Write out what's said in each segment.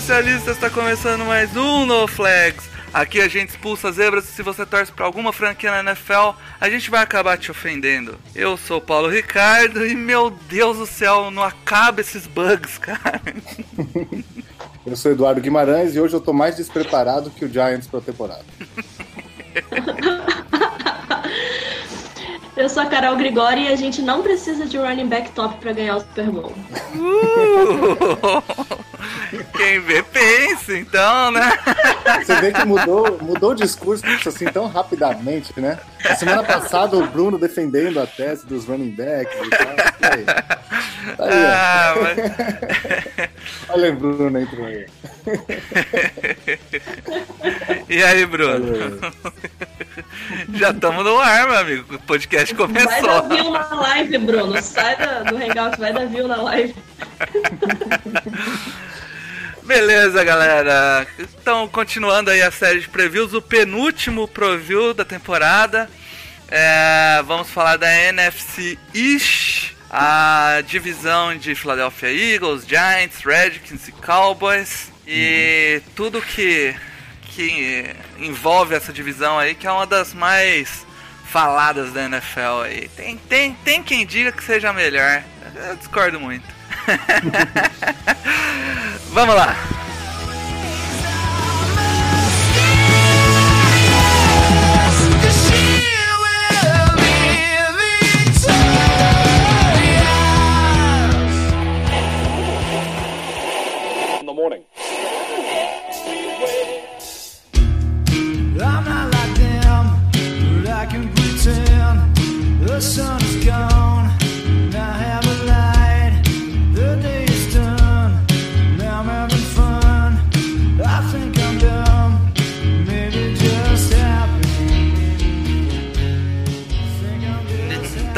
Especialistas! Está começando mais um No Flags. Aqui a gente expulsa zebras e se você torce para alguma franquia na NFL, a gente vai acabar te ofendendo. Eu sou o Paulo Ricardo e, meu Deus do céu, não acaba esses bugs, cara. Eu sou Eduardo Guimarães e hoje eu tô mais despreparado que o Giants pra temporada. Eu sou a Carol Grigori e a gente não precisa de running back top pra ganhar o Super Bowl. Uh! Quem vê, pensa, então, né? Você vê que mudou, mudou o discurso assim tão rapidamente, né? A semana passada o Bruno defendendo a tese dos running backs e tal. E aí? Tá aí, ó. Ah, mas... Olha o Bruno entrou aí. E aí, Bruno? Já estamos no ar, meu amigo. O podcast Vai dar começou. view na live, Bruno. Sai da- do Hangout, vai dar view na live. Beleza, galera. Então, continuando aí a série de previews, o penúltimo preview da temporada. É, vamos falar da NFC East, a divisão de Philadelphia Eagles, Giants, Redskins e Cowboys. E tudo que, que envolve essa divisão aí, que é uma das mais faladas da NFL aí. Tem, tem, tem quem diga que seja a melhor. Eu discordo muito. Vamos lá.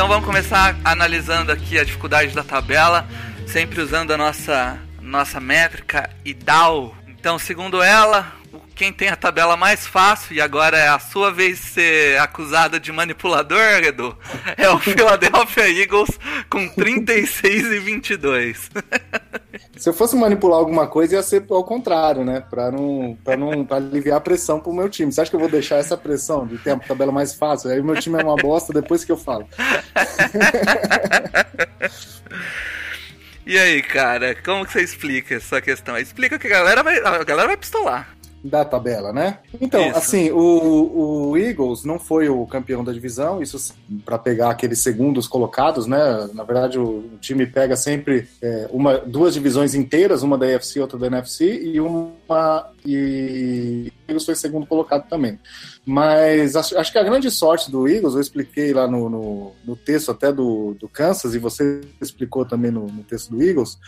Então vamos começar analisando aqui a dificuldade da tabela, sempre usando a nossa, nossa métrica IDAO. Então, segundo ela, quem tem a tabela mais fácil, e agora é a sua vez de ser acusada de manipulador, Edu, é o Philadelphia Eagles com 36 e 22. Se eu fosse manipular alguma coisa, ia ser ao contrário, né? Pra não, pra não pra aliviar a pressão pro meu time. Você acha que eu vou deixar essa pressão de a tabela mais fácil? Aí o meu time é uma bosta depois que eu falo. E aí, cara, como que você explica essa questão? Explica que a galera vai, a galera vai pistolar. Da tabela, né? Então, Isso. assim, o, o Eagles não foi o campeão da divisão, isso para pegar aqueles segundos colocados, né? Na verdade, o, o time pega sempre é, uma, duas divisões inteiras, uma da AFC e outra da NFC, e uma. E Eagles foi segundo colocado também. Mas acho, acho que a grande sorte do Eagles, eu expliquei lá no, no, no texto até do, do Kansas, e você explicou também no, no texto do Eagles,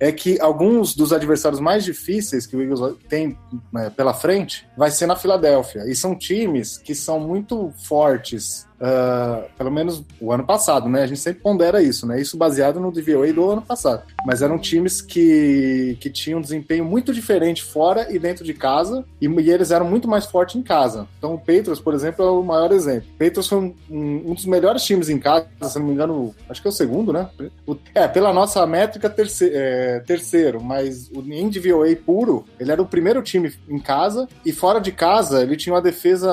é que alguns dos adversários mais difíceis que o Eagles tem né, pela frente vai ser na Filadélfia. E são times que são muito fortes. Ah, pelo menos o ano passado, né? A gente sempre pondera isso, né? Isso baseado no DVOA do ano passado. Mas eram times que, que tinham um desempenho muito diferente fora e dentro de casa, e, e eles eram muito mais fortes em casa. Então o Patriots, por exemplo, é o maior exemplo. O Patriots foi um, um- dos melhores times em casa, se não me engano, acho que é o segundo, né? O- é, pela nossa métrica, terce- é, terceiro, mas o, em DVOA puro, ele era o primeiro time em casa, e fora de casa, ele tinha uma defesa,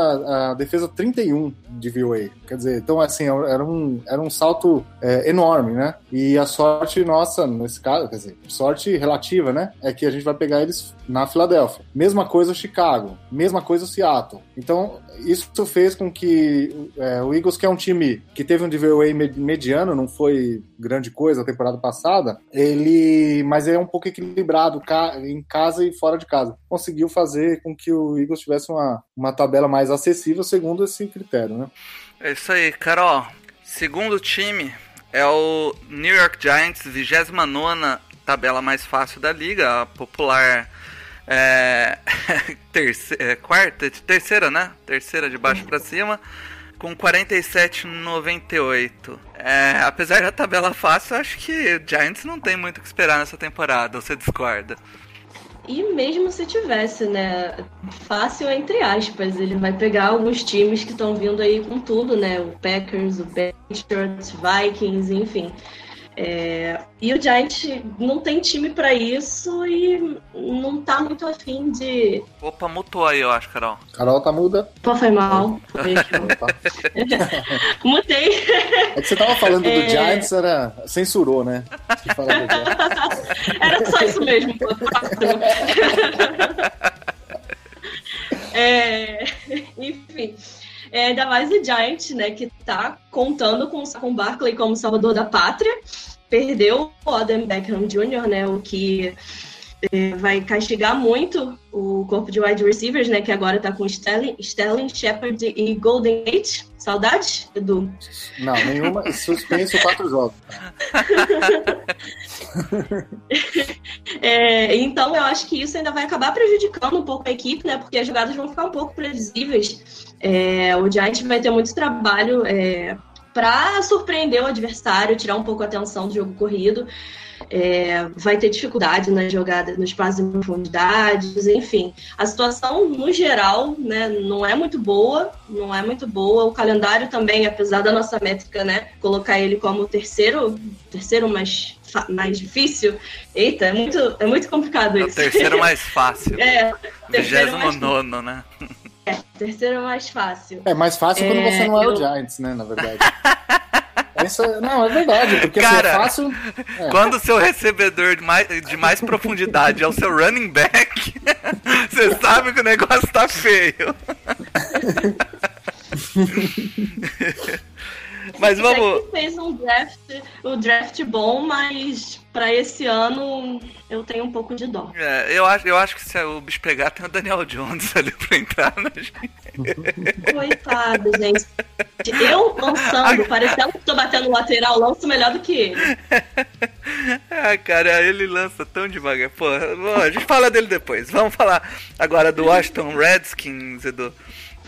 a defesa 31 de DVOA. Quer dizer, então, assim, era um, era um salto é, enorme, né? E a sorte nossa, nesse caso, quer dizer, sorte relativa, né? É que a gente vai pegar eles na Filadélfia. Mesma coisa Chicago, mesma coisa Seattle. Então, isso fez com que é, o Eagles, que é um time que teve um DVOA me- mediano, não foi grande coisa a temporada passada, ele, mas é um pouco equilibrado em casa e fora de casa. Conseguiu fazer com que o Eagles tivesse uma, uma tabela mais acessível segundo esse critério, né? É isso aí, Carol. Segundo time é o New York Giants, 29 tabela mais fácil da liga, a popular é, é, quarta, terceira, né? Terceira de baixo para cima, com 47,98. É, apesar da tabela fácil, acho que Giants não tem muito o que esperar nessa temporada, você discorda? E mesmo se tivesse, né? Fácil entre aspas, ele vai pegar alguns times que estão vindo aí com tudo, né? O Packers, o Patriots, Vikings, enfim. É, e o Giants não tem time para isso e não tá muito afim de. Opa, mutou aí, eu acho, Carol. Carol tá muda. Pô, foi mal. Mutei. É que você tava falando é... do Giants, era. censurou, né? era só isso mesmo. é... Enfim. É, ainda mais o Giant, né, que tá contando com o Barkley como salvador da pátria. Perdeu o Odin Beckham Jr., né, o que é, vai castigar muito o corpo de wide receivers, né, que agora tá com Sterling, Sterling Shepard e Golden Gate. Saudade, Edu? Não, nenhuma. Suspenso quatro jogos. é, então, eu acho que isso ainda vai acabar prejudicando um pouco a equipe, né? Porque as jogadas vão ficar um pouco previsíveis. É, o Giants vai ter muito trabalho é, para surpreender o adversário, tirar um pouco a atenção do jogo corrido. É, vai ter dificuldade nas jogadas, nos passos em profundidades, enfim. A situação, no geral, né, não é muito boa, não é muito boa. O calendário também, apesar da nossa métrica, né, colocar ele como o terceiro, terceiro mais, mais difícil, eita, é muito, é muito complicado isso. É o terceiro mais fácil. é, terceiro mais... nono, né? É, terceiro é mais fácil. É mais fácil quando você não é eu... o Giants, né, na verdade. Essa, não, é verdade, porque Cara, assim, é fácil. É. Quando o seu recebedor de mais, de mais profundidade é o seu running back, você sabe que o negócio tá feio. Mas vamos. fez um draft, um draft bom, mas para esse ano eu tenho um pouco de dó. É, eu acho, eu acho que se o bicho pegar, tem o Daniel Jones ali pra entrar. Né? Coitado, gente. Eu lançando, parecendo que tô batendo lateral, lanço melhor do que ele. ah, cara, ele lança tão devagar. Pô, a gente fala dele depois. Vamos falar agora do Washington Redskins, Edu.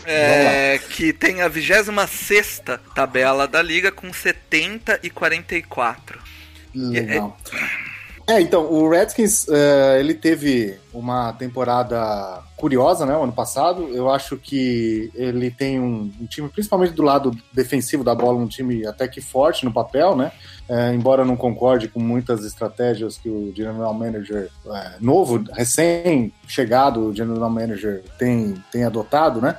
É, que tem a 26 tabela da liga com 70 e 44. Legal. É, então, o Redskins, uh, ele teve uma temporada curiosa, né, o ano passado. Eu acho que ele tem um, um, time, principalmente do lado defensivo da bola, um time até que forte no papel, né? Uh, embora não concorde com muitas estratégias que o General Manager uh, novo, recém-chegado, General Manager tem, tem adotado, né?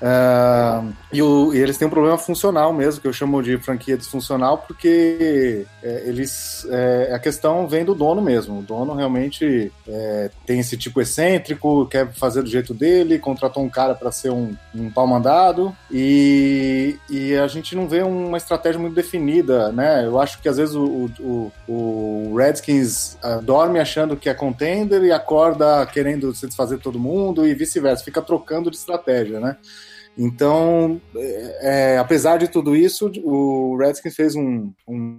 Uh, e, o, e, eles têm um problema funcional mesmo, que eu chamo de franquia disfuncional, porque é, eles. É, a questão vem do dono mesmo. O dono realmente é, tem esse tipo excêntrico, quer fazer do jeito dele, contratou um cara para ser um, um pau mandado, e, e a gente não vê uma estratégia muito definida, né? Eu acho que às vezes o, o, o Redskins uh, dorme achando que é contender e acorda querendo se desfazer todo mundo, e vice-versa, fica trocando de estratégia, né? Então, é, é, apesar de tudo isso, o Redskins fez um, um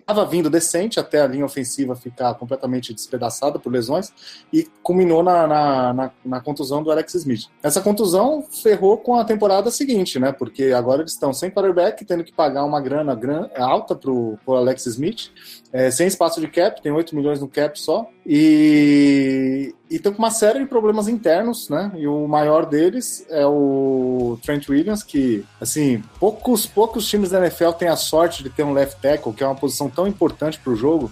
estava vindo decente até a linha ofensiva ficar completamente despedaçada por lesões e culminou na, na, na, na, contusão do Alex Smith. Essa contusão ferrou com a temporada seguinte, né? Porque agora eles estão sem quarterback, tendo que pagar uma grana gran, alta pro, pro Alex Smith, é, sem espaço de cap, tem 8 milhões no cap só, e estão com uma série de problemas internos, né? E o maior deles é o Trent Williams, que, assim, poucos, poucos times da NFL têm a sorte de ter um left tackle, que é uma posição tão importante para o jogo,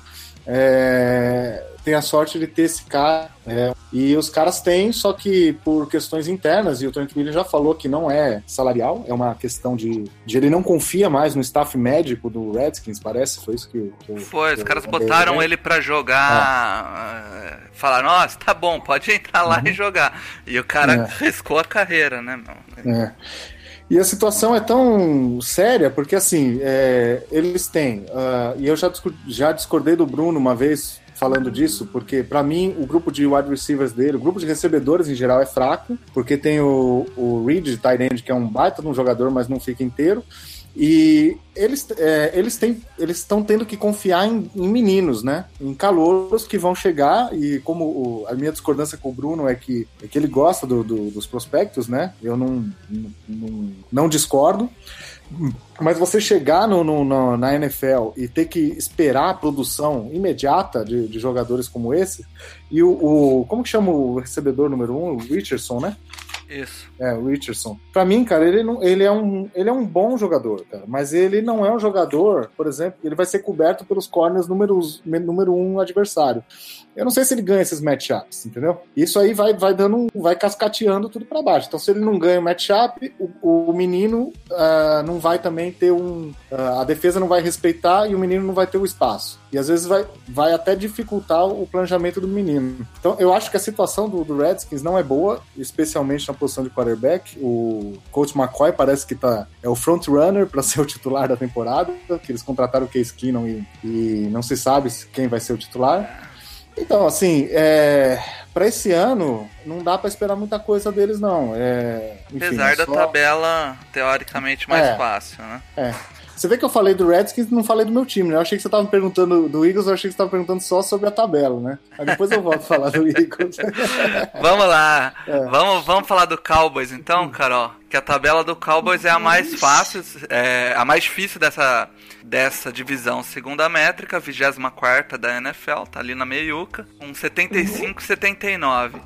é, tem a sorte de ter esse cara. É, e os caras têm, só que por questões internas, e o Trent Williams já falou que não é salarial, é uma questão de, de ele não confia mais no staff médico do Redskins, parece, foi isso que, que Foi, que os caras botaram ele para jogar, é. falaram, nossa, tá bom, pode entrar lá uhum. e jogar. E o cara é. riscou a carreira, né, meu? É. E a situação é tão séria porque, assim, é, eles têm. Uh, e eu já, já discordei do Bruno uma vez falando disso, porque para mim o grupo de wide receivers dele, o grupo de recebedores em geral é fraco, porque tem o, o Reed, tight end, que é um baita de um jogador, mas não fica inteiro. E eles é, eles têm eles estão tendo que confiar em, em meninos, né? Em calouros que vão chegar e como o- a minha discordância com o Bruno é que, é que ele gosta do- do- dos prospectos, né? Eu não, não, não, discordo. Mas você chegar no, no- no- na NFL e ter que esperar a produção imediata de, de jogadores como esse, e o, o- Como que chama o recebedor número um? O Richardson, né? Isso. É, o Richardson. Pra mim, cara, ele, não, ele, é um, ele é um bom jogador, cara. Mas ele não é um jogador, por exemplo, ele vai ser coberto pelos corners números, número um adversário. Eu não sei se ele ganha esses matchups, entendeu? Isso aí vai, vai dando, um- vai cascateando tudo pra baixo. Então, se ele não ganha o matchup, o, o menino ah, não vai também ter um. ah, a defesa não vai respeitar e o menino não vai ter o espaço. E às vezes vai, vai até dificultar o planejamento do menino. Então, eu acho que a situação do, do Redskins não é boa, especialmente na posição de quarterback. O coach McCoy parece que tá, é o front runner para ser o titular da temporada, que eles contrataram o Case Keenum e, e não se sabe quem vai ser o titular. Então, assim, é, para esse ano, não dá para esperar muita coisa deles, não. É, enfim, Apesar da só- tabela teoricamente mais É. fácil, né? É. Você vê que eu falei do Redskins e não falei do meu time, né? Eu achei que você tava perguntando do Eagles, eu achei que você tava perguntando só sobre a tabela, né? Aí depois eu volto a falar do Eagles. Vamos lá. É. Vamos, vamos falar do Cowboys então, Carol. Que a tabela do Cowboys é a mais fácil, é a mais difícil dessa, dessa divisão, segundo a métrica, 24 da NFL, tá ali na meiuca, com 75 79.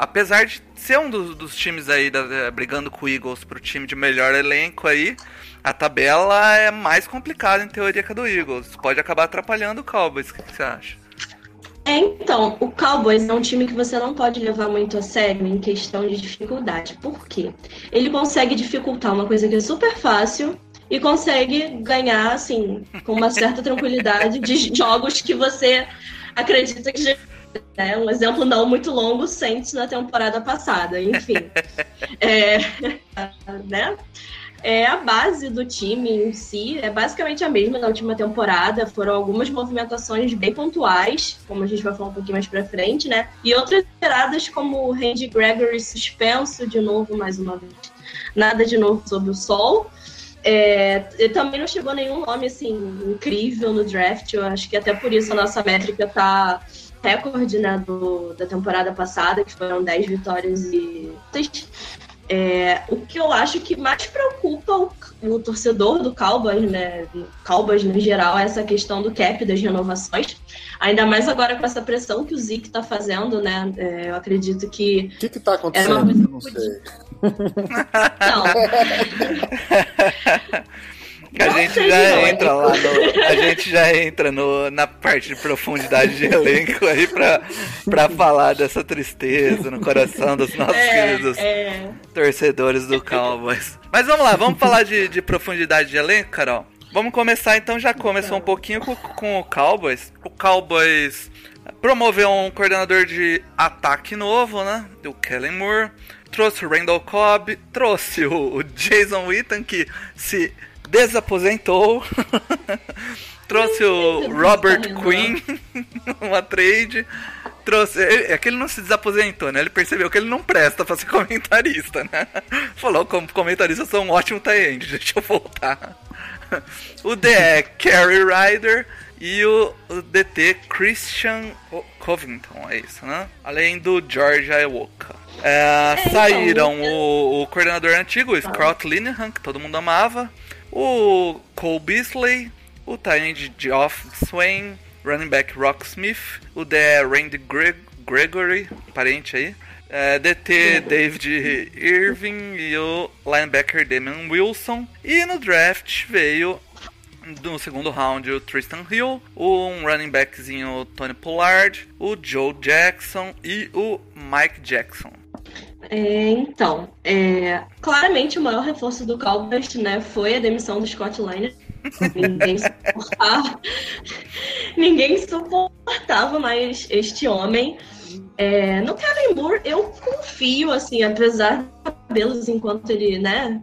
Apesar de ser um dos, dos times aí da- eh, brigando com o Eagles pro time de melhor elenco aí, a tabela é mais complicada em teoria que a do Eagles. Pode acabar atrapalhando o Cowboys. O que que você acha? É, então, o Cowboys é um time que você não pode levar muito a sério em questão de dificuldade. Por quê? Ele consegue dificultar uma coisa que é super fácil e consegue ganhar, assim, com uma certa tranquilidade de jogos que você acredita que. Né? Um exemplo não muito longo, Saints na temporada passada, enfim. É, né? É, a base do time em si é basicamente a mesma da última temporada. Foram algumas movimentações bem pontuais, como a gente vai falar um pouquinho mais pra frente, né? E outras geradas como o Randy Gregory suspenso de novo, mais uma vez. Nada de novo sob o sol. É, e também não chegou nenhum nome assim incrível no draft. Eu acho que até por isso a nossa métrica tá recorde né, do, da temporada passada, que foram 10 vitórias e. É, o que eu acho que mais preocupa o, o torcedor do Cowboys, né? Cowboys no geral, é essa questão do cap das renovações. Ainda mais agora com essa pressão que o Zeke tá fazendo, né? É, eu acredito que. O que que tá acontecendo? É Eu não sei. Não, a gente já entra lá no, A gente já entra no, na parte de profundidade de elenco aí pra, pra falar dessa tristeza no coração dos nossos queridos é, é, torcedores do Cowboys. Mas vamos lá, vamos falar de, de profundidade de elenco, Carol? Vamos começar então, já começou um pouquinho com, com o Cowboys. O Cowboys promoveu um coordenador de ataque novo, né? O Kellen Moore. Trouxe o Randall Cobb. Trouxe o, o Jason Witten, que se desaposentou. trouxe o Robert Quinn, uma trade. Trouxe. É que ele não se desaposentou, né? Ele percebeu que ele não presta pra ser comentarista, né? Falou, como comentarista, eu sou um ótimo tie-end, deixa eu voltar. O D é Kerry Ryder e o, o DT Christian Co- Covington, é isso, né? Além do George Iwoka. É, então, saíram o, o coordenador antigo, o Scott Linehan, que todo mundo amava, o Cole Beasley, o Tyrande Geoff Swain, running back Rock Smith, o D Randy Greg Gregory, parente aí, é, DT David Irving e o linebacker Damian Wilson. E no draft veio no segundo round o Tristan Hill, um running backzinho Tony Pollard, o Joe Jackson e o Mike Jackson. É, então, é, claramente o maior reforço do Cowboys né, foi a demissão do Scott Liner. Ninguém suportava, ninguém suportava mais este homem. É, no Kevin Moore, eu confio, assim, apesar dos cabelos enquanto ele, né,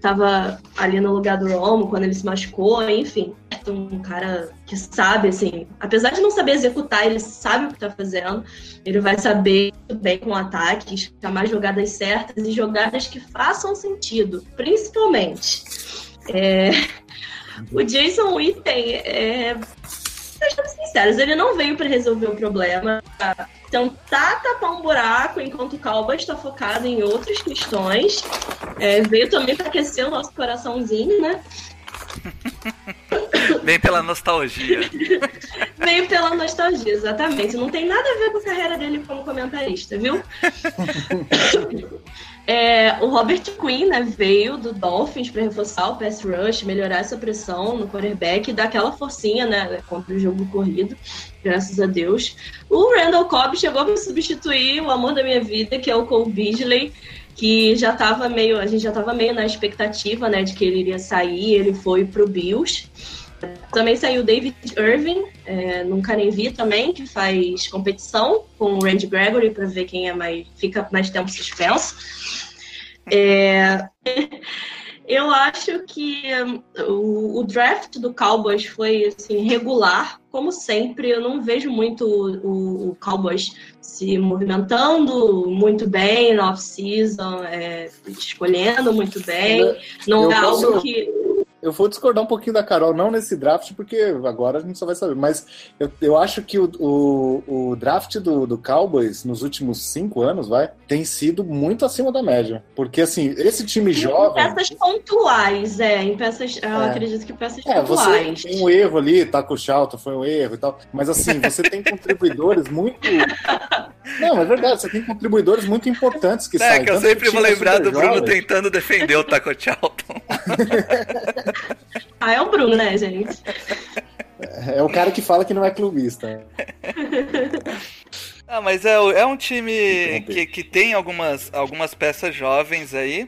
tava ali no lugar do Romo, quando ele se machucou, enfim. Um cara que sabe, assim, apesar de não saber executar, ele sabe o que tá fazendo. Ele vai saber bem com ataques, chamar jogadas certas e jogadas que façam sentido, principalmente. É, O Jason Witten, é... sejamos sinceros, ele não veio para resolver o problema, pra tentar tapar um buraco enquanto o Cowboys está focado em outras questões. É, veio também para aquecer o nosso coraçãozinho, né? Vem pela nostalgia. Veio pela nostalgia, exatamente. Não tem nada a ver com a carreira dele como comentarista, viu? É, o Robert Quinn né, veio do Dolphins para reforçar o pass rush, melhorar essa pressão no quarterback e dar aquela forcinha né, contra o jogo corrido, graças a Deus. O Randall Cobb chegou para substituir o amor da minha vida, que é o Cole Beasley, que já estava meio, a gente já estava meio na expectativa né, de que ele iria sair, ele foi para o Bills. Também saiu o David Irving, é, nunca nem vi também, que faz competição com o Randy Gregory para ver quem é mais fica mais tempo suspenso. É, eu acho que o, o, draft do Cowboys foi assim, regular, como sempre. Eu não vejo muito o, o Cowboys se movimentando muito bem na off-season, é, escolhendo muito bem. Não eu é posso... algo que eu vou discordar um pouquinho da Carol, não nesse draft, porque agora a gente só vai saber. Mas eu, eu acho que o, o, o draft do, do Cowboys nos últimos cinco anos, vai, tem sido muito acima da média. Porque, assim, esse time jovem. Em peças pontuais, é. Em peças. Eu é. acredito que peças é, pontuais. Você tem um erro ali, tá com o foi um erro e tal. Mas, assim, você tem contribuidores muito. Não, é verdade, você tem contribuidores muito importantes que é, saem. É, que eu sempre vou lembrar do Bruno jovem. tentando defender o Taco Charlton. ah, é o Bruno, né, gente? É o cara que fala que não é clubista. Ah, mas é, é um time que, que tem algumas, algumas peças jovens aí.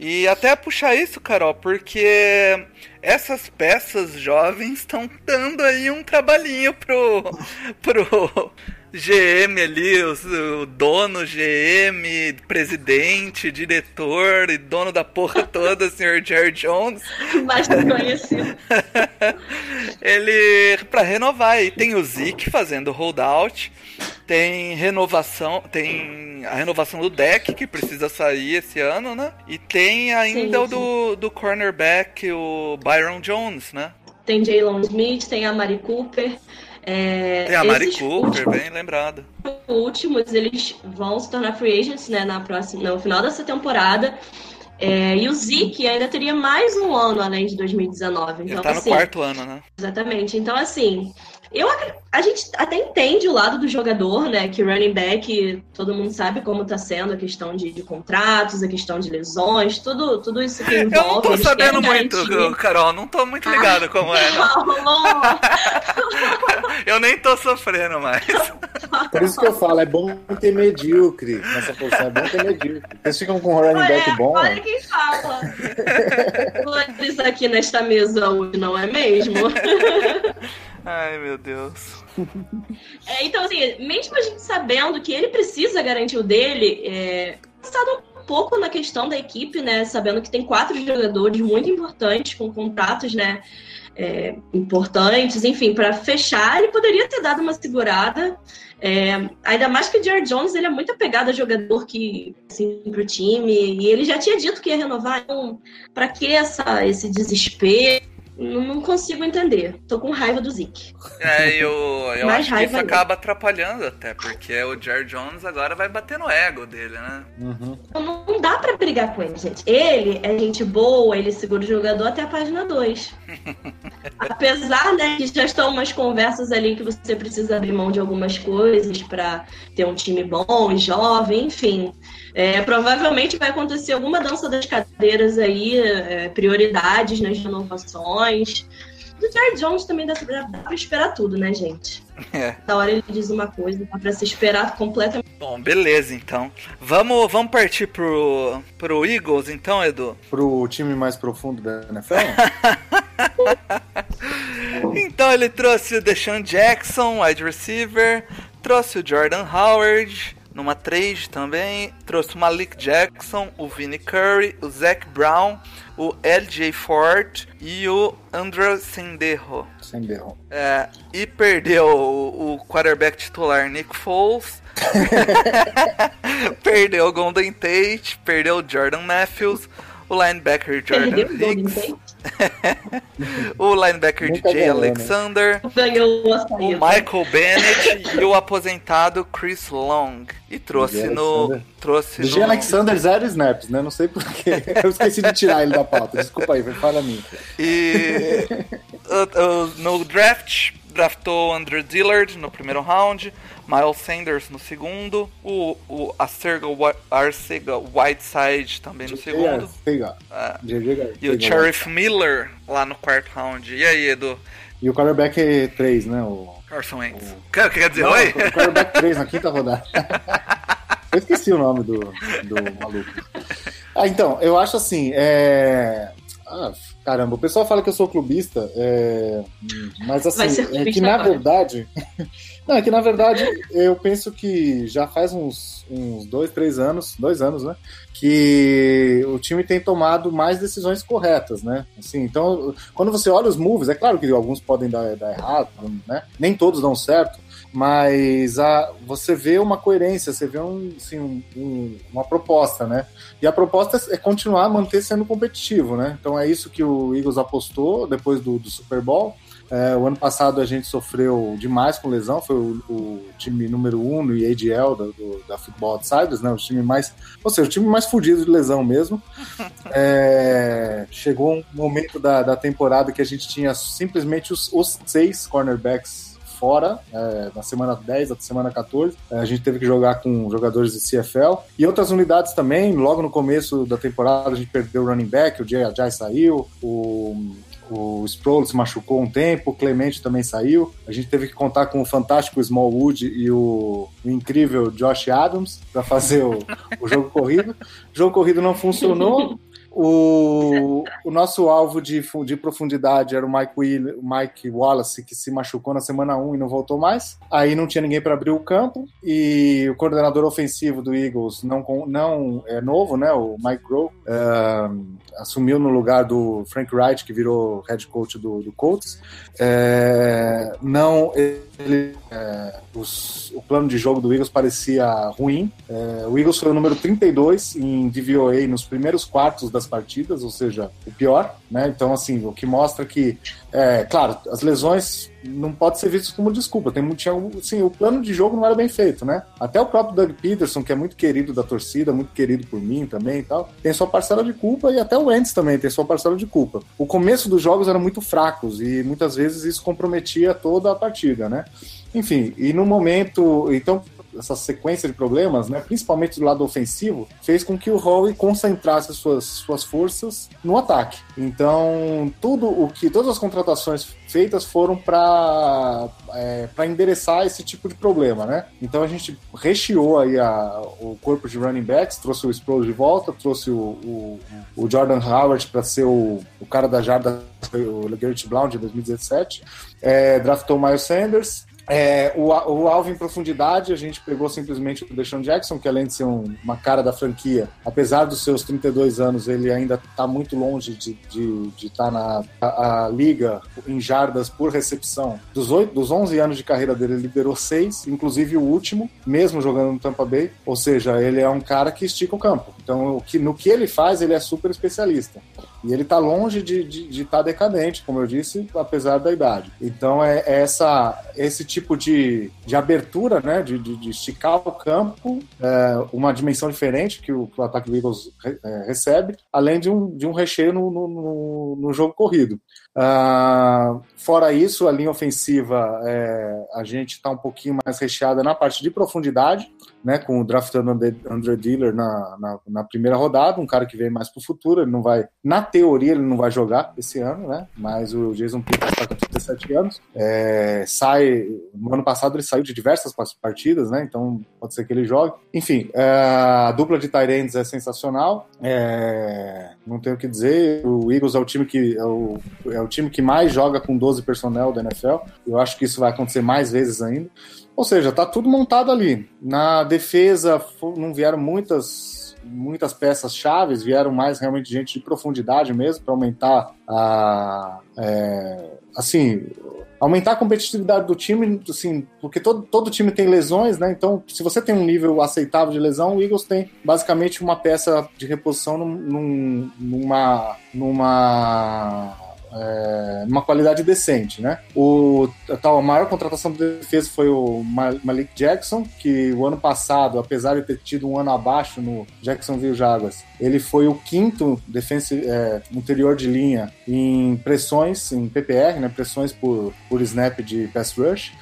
E até puxar isso, Carol, porque essas peças jovens estão dando aí um trabalhinho pro, pro, GM ali, o, o, dono, GM, presidente, diretor e dono da porra toda, senhor Jerry Jones. Mais conhecido. Ele, para renovar, e tem o Zeke fazendo holdout, tem renovação, tem a renovação do deck que precisa sair esse ano, né? E tem ainda sim, sim. o do, do cornerback, o Byron Jones, né? Tem Jalen Smith, tem a Mari Cooper. É, a Mari Cooper, últimos, bem lembrado. últimos, eles vão se tornar free agents né, na próxima, no final dessa temporada. É, e o Zeke ainda teria mais um ano além de 2019. Então, Ele tá no assim, quarto ano, né? Exatamente. Então, assim, eu, a gente até entende o lado do jogador, né? Que running back, todo mundo sabe como tá sendo a questão de, de contratos, a questão de lesões, tudo, tudo isso que envolve. Eu não tô sabendo muito, garantir... Carol, não tô muito ligado ah, como é. eu nem tô sofrendo mais. Por isso que eu falo, é bom ter medíocre nessa posição, é bom ter medíocre. Vocês ficam com um running olha, back bom. Olha quem fala. Flores aqui nesta mesa hoje, não é mesmo? Ai, meu Deus. É, então, assim, mesmo a gente sabendo que ele precisa garantir o dele, é, pensado um pouco na questão da equipe, né? Sabendo que tem quatro jogadores muito importantes, com contratos, né? É, importantes, enfim, para fechar, ele poderia ter dado uma segurada. É, ainda mais que o Jared Jones ele é muito apegado a jogador que assim, pro time, e ele já tinha dito que ia renovar, então, para que essa, esse desespero? Não consigo entender. Tô com raiva do Zeke. É, eu, eu acho que isso acaba atrapalhando até, porque o Jerry Jones agora vai bater no ego dele, né? Uhum. Não, não dá para brigar com ele, gente. Ele é gente boa, ele segura o jogador até a página 2. Apesar, né, que já estão umas conversas ali que você precisa abrir mão de algumas coisas para ter um time bom e jovem, enfim. É, provavelmente vai acontecer alguma dança das cadeiras aí, é, prioridades nas renovações. Do Jared Jones também dá pra esperar tudo, né, gente? É. Da hora ele diz uma coisa, dá pra se esperar completamente. Bom, beleza, então. Vamos, vamos partir pro, pro Eagles, então, Edu? Pro time mais profundo da NFL? então ele trouxe o Deshaun Jackson, wide receiver, trouxe o Jordan Howard, numa trade também, trouxe o Malik Jackson, o Vinnie Curry, o Zach Brown, o LJ Ford e o Andrew Senderro. Senderro. É, e perdeu o, o quarterback titular Nick Foles. perdeu o Golden Tate, perdeu o Jordan Matthews, o linebacker Jordan perdeu Hicks. O linebacker Nunca DJ ganhou, né? Alexander, a o. Michael Bennett e o aposentado Chris Long. E trouxe DJ no. Alexander. Trouxe DJ no. Alexander zero snaps, né? Não sei porquê. Eu esqueci de tirar ele da pauta. Desculpa aí, foi falha minha. E no draft, draftou Andrew Dillard no primeiro round, Miles Sanders no segundo, o, o Arcega, Arcega Whiteside também no segundo. GG e o Sheriff Miller lá no quarto round. E aí, Edu? E o quarterback é 3, né? O... Carson Wentz. Quer, quer dizer Não, oi? O quarterback 3 na quinta rodada. Eu esqueci o nome do, do maluco. Ah, então, eu acho assim, é... Ah, caramba, o pessoal fala que eu sou clubista, é... mas assim, ser é que na agora. verdade... Não, é que na verdade eu penso que já faz uns, uns dois, três anos, dois anos, né? Que o time tem tomado mais decisões corretas, né? Assim, então, quando você olha os moves, é claro que alguns podem dar, dar errado, né? Nem todos dão certo, mas a, você vê uma coerência, você vê um, assim, um- um- uma proposta, né? E a proposta é continuar a manter sendo competitivo, né? Então é isso que o Eagles apostou depois do, do Super Bowl. É, o ano passado a gente sofreu demais com lesão, foi o, o time número um no ADL da, do, da Football Outsiders, né? O time mais, ou seja, o time mais fudido de lesão mesmo. É, chegou um momento da, da temporada que a gente tinha simplesmente os, os seis cornerbacks fora, é, na semana 10 até semana 14. É, a gente teve que jogar com jogadores de CFL. E outras unidades também, logo no começo da temporada a gente perdeu o running back, o Jay Ajay saiu, o, o Sproul se machucou um tempo, o Clemente também saiu. A gente teve que contar com o fantástico Smallwood e o, o incrível Josh Adams para fazer o, o jogo corrido. O jogo corrido não funcionou. O, o nosso alvo de, de profundidade era o Mike, Will, Mike Wallace, que se machucou na semana 1 e não voltou mais. Aí não tinha ninguém para abrir o campo. E o coordenador ofensivo do Eagles não, não é novo, né? O Mike Grove. eh, assumiu no lugar do Frank Wright, que virou head coach do, do Colts. É, não, ele, é, os- o plano de jogo do Eagles parecia ruim. É, o Eagles foi o número 32 em DVOA nos primeiros quartos das partidas, ou seja, o pior. Né? Então, assim, o que mostra que, é, claro, as lesões não pode ser visto como desculpa. Tem, tinha, assim, o plano de jogo não era bem feito, né? Até o próprio Doug Peterson, que é muito querido da torcida, muito querido por mim também e tal, tem sua parcela de culpa e até o Wentz também tem sua parcela de culpa. O começo dos jogos eram muito fracos e muitas vezes isso comprometia toda a partida, né? Enfim, e no momento, então essa sequência de problemas, né, principalmente do lado ofensivo, fez com que o Howie concentrasse suas, suas forças no ataque. Então, tudo o que todas as contratações feitas foram para é, para endereçar esse tipo de problema, né? Então a gente recheou aí a, o corpo de running backs, trouxe o Sproles de volta, trouxe o, o, o Jordan Howard para ser o, o cara da jarda, o Garrett Blount de 2017, é, draftou o Miles Sanders, é, o, o alvo em profundidade, a gente pegou simplesmente o Deshaun Jackson, que além de ser um- uma cara da franquia, apesar dos seus 32 anos, ele ainda está muito longe de estar de, de tá na a, a liga em jardas por recepção. Dos, oito, dos 11 anos de carreira dele, ele liberou seis, inclusive o último, mesmo jogando no Tampa Bay. Ou seja, ele é um cara que estica o campo. Então, o que, no que ele faz, ele é super especialista. E ele está longe de estar de, tá decadente, como eu disse, apesar da idade. Então é, é essa, esse tipo de, de abertura, né, de, de, de esticar o campo, é, uma dimensão diferente que o, que o ataque do Eagles re- é, recebe, além de um, de um recheio no, no, no- no jogo corrido. Ah, fora isso, a linha ofensiva, é, a gente está um pouquinho mais recheada na parte de profundidade, né, com o draftando Andre Diller na, na, na primeira rodada, um cara que vem mais para o futuro, ele não vai, na teoria, ele não vai jogar esse ano, né, mas o Jason Peters está com 37 anos, é, sai, no ano passado ele saiu de diversas pa- partidas, né, então pode ser que ele jogue. Enfim, é, a dupla de Tyrands é sensacional, é, não tenho o que dizer, o Eagles é o time que é o, é o time que mais joga com 12 personnel da NFL, eu acho que isso vai acontecer mais vezes ainda. Ou seja, tá tudo montado ali. Na defesa não vieram muitas muitas peças chaves, vieram mais realmente gente de profundidade mesmo para aumentar a é, assim aumentar a competitividade do time, assim, porque todo, todo time tem lesões, né? Então, se você tem um nível aceitável de lesão, o Eagles tem basicamente uma peça de reposição num, numa, numa é, numa qualidade decente, né? O, a maior contratação de defesa foi o Malik Jackson, que o ano passado, apesar de ter tido um ano abaixo no Jacksonville Jaguars, ele foi o quinto defensa é, interior de linha em pressões, em PPR, né? Pressões por, por snap de pass rush.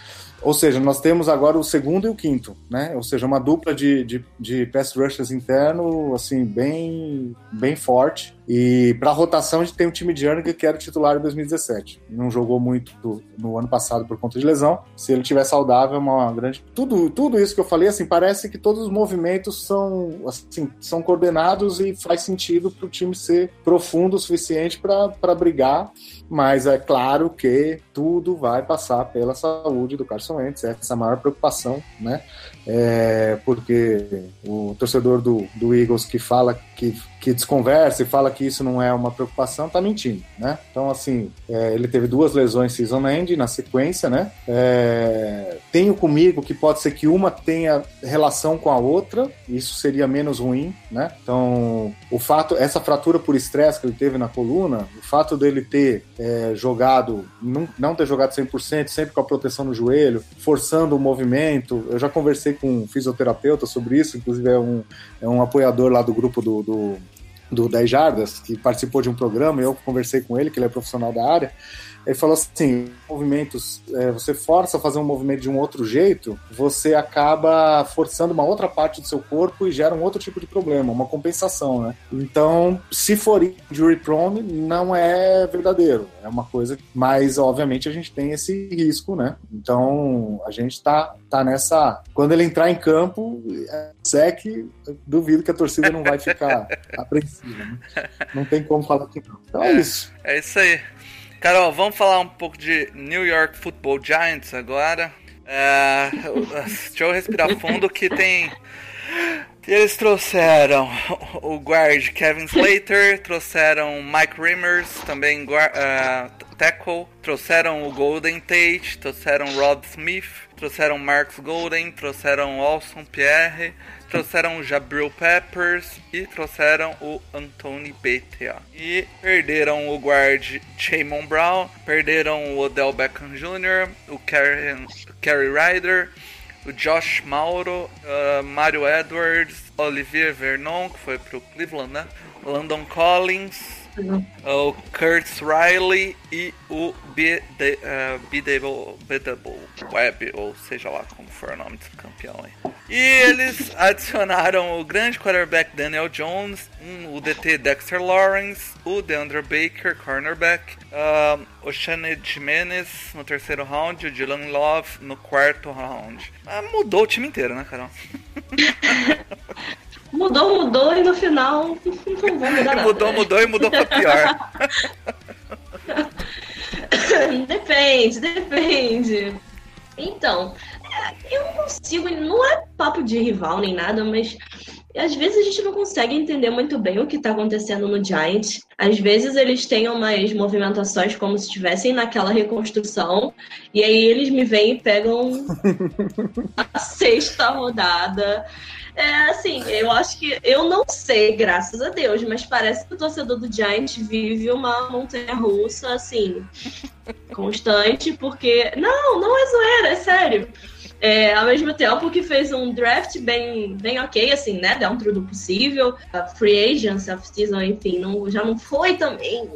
Ou seja, nós temos agora o segundo e o quinto, né? Ou seja, uma dupla de, de, de pass rushers interno, assim, bem, bem forte. E para rotação, a gente tem o time de Jernigan que era titular em 2017. Não jogou muito do, no ano passado por conta de lesão. Se ele tiver saudável, é uma grande. Tudo, tudo isso que eu falei, assim, parece que todos os movimentos são, assim, são coordenados e faz sentido para o time ser profundo o suficiente para brigar. Mas é claro que tudo vai passar pela saúde do Carson Wentz. Essa é a maior preocupação, né? É porque o torcedor do, do Eagles que fala que que desconversa e fala que isso não é uma preocupação, tá mentindo, né? Então, assim, é, ele teve duas lesões season end na sequência, né? É, tenho comigo que pode ser que uma tenha relação com a outra, isso seria menos ruim, né? Então, o fato, essa fratura por estresse que ele teve na coluna, o fato dele ter é, jogado, não, não ter jogado 100%, sempre com a proteção no joelho, forçando o movimento, eu já conversei com um fisioterapeuta sobre isso, inclusive é um, é um apoiador lá do grupo do, do do 10 Jardas, que participou de um programa, eu conversei com ele, que ele é profissional da área, ele falou assim: movimentos, é, você força a fazer um movimento de um outro jeito, você acaba forçando uma outra parte do seu corpo e gera um outro tipo de problema, uma compensação, né? Então, se for injury prone, não é verdadeiro, é uma coisa, mas obviamente a gente tem esse risco, né? Então, a gente tá, tá nessa. Quando ele entrar em campo, é que duvido que a torcida não vai ficar apreensiva, né? Não tem como falar que não. Então é, é isso. É isso aí. Carol, vamos falar um pouco de New York Football Giants agora. É, deixa eu respirar fundo que tem. Eles trouxeram o guard Kevin Slater, trouxeram Mike Rimmers, também uh, tackle, trouxeram o Golden Tate, trouxeram Rob Smith, trouxeram Marcus Golden, trouxeram Olson Pierre, trouxeram o Jabril Peppers e trouxeram o Anthony Betea. E perderam o guard Jamon Brown, perderam o Odell Beckham Jr., o Kerry, Kerry Ryder, o Josh Mauro, uh, Mario Edwards, Olivier Vernon, que foi pro Cleveland, né? Landon Collins, o Curtis Riley e o Biddable uh, Web, ou seja lá como for o nome desse campeão aí. E eles adicionaram o grande quarterback Daniel Jones, um, o DT Dexter Lawrence, o DeAndre Baker, cornerback, uh, o Shane Jimenez no terceiro round, o Dylan Love no quarto round. Ah, mudou o time inteiro, né, Carol? Mudou, mudou e no final não vai mudar nada. Mudou, mudou e mudou pra pior. depende, depende. Então, eu não consigo, não é papo de rival nem nada, mas às vezes a gente não consegue entender muito bem o que está acontecendo no Giants. Às vezes eles têm umas movimentações como se estivessem naquela reconstrução, e aí eles me vêm e pegam a sexta rodada. É assim, eu acho que eu não sei, graças a Deus, mas parece que o torcedor do Giants vive uma montanha russa assim, constante, porque não, não é zoeira, é sério. É, ao mesmo tempo que fez um draft bem, bem ok, assim, né? Dentro do possível. A free agents, off-season, enfim, não, já não foi também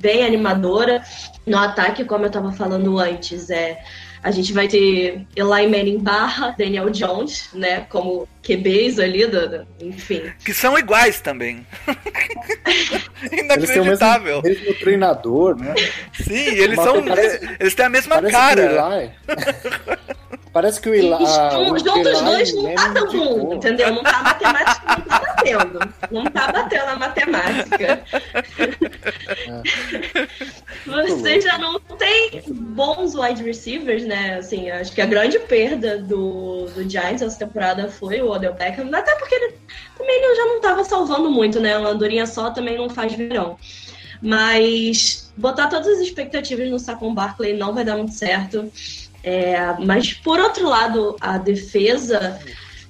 bem animadora. No ataque, como eu estava falando antes, é a gente vai ter Eli Manning barra Daniel Jones, né? Como QBs ali, do, do, enfim. Que são iguais também. Inacreditável. Eles têm o mesmo, mesmo treinador, né? Sim, eles são. Parece, eles têm a mesma cara. Parece que o Eli. Os dois não tá dando entendeu? Não tá matemática, não tá batendo. Não tá batendo a matemática. É. Você já não tem bons wide receivers, né? Assim, acho que a grande perda do, do Giants essa temporada foi o Odell Beckham, até porque ele também ele já não tava salvando muito, né? Uma andorinha só também não faz verão. Mas botar todas as expectativas no Saquon Barkley não vai dar muito certo. É, mas, por outro lado, a defesa,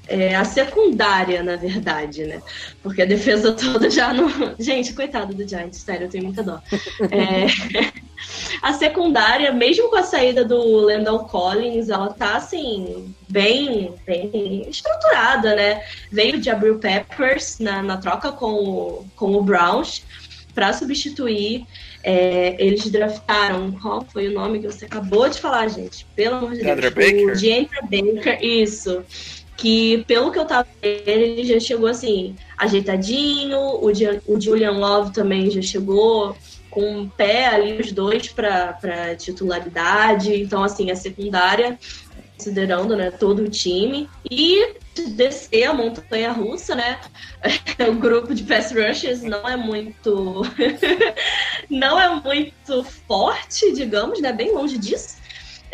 é, a secundária, na verdade, né? Porque a defesa toda já não. Gente, coitado do Giants, sério, eu tenho muita dó. É, a secundária, mesmo com a saída do Landon Collins, ela tá assim, bem, bem estruturada, né? Veio de Abril Peppers na, na troca com com o Browns para substituir. É, eles draftaram, qual foi o nome que você acabou de falar, gente? Pelo amor de Deandre Deus. Baker? O Deandre Baker, isso. Que, pelo que eu tava vendo, ele já chegou assim, ajeitadinho. O, o Julian Love também já chegou com um pé ali, os dois, para titularidade. Então, assim, a secundária, considerando né, todo o time. E descer a montanha russa, né? o grupo de pass rushers não é muito não é muito forte, digamos, né? Bem longe disso.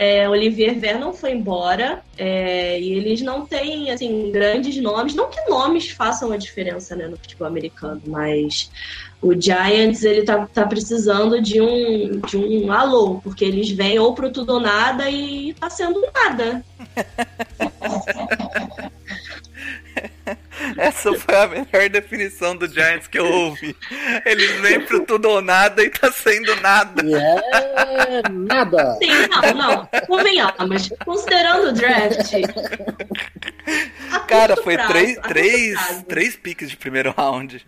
É, Olivier Vernon foi embora é, e eles não têm assim grandes nomes, não que nomes façam a diferença né, no futebol americano, mas o Giants ele tá, tá precisando de um de um alô, porque eles vêm ou pro tudo ou nada e tá sendo nada. Essa foi a melhor definição do Giants que eu ouvi. Eles vêm pro tudo ou nada e tá sendo nada. E é nada. Sim, não, não. Convenhamos. Considerando o draft. Cara, foi prazo, três, três, três piques de primeiro round.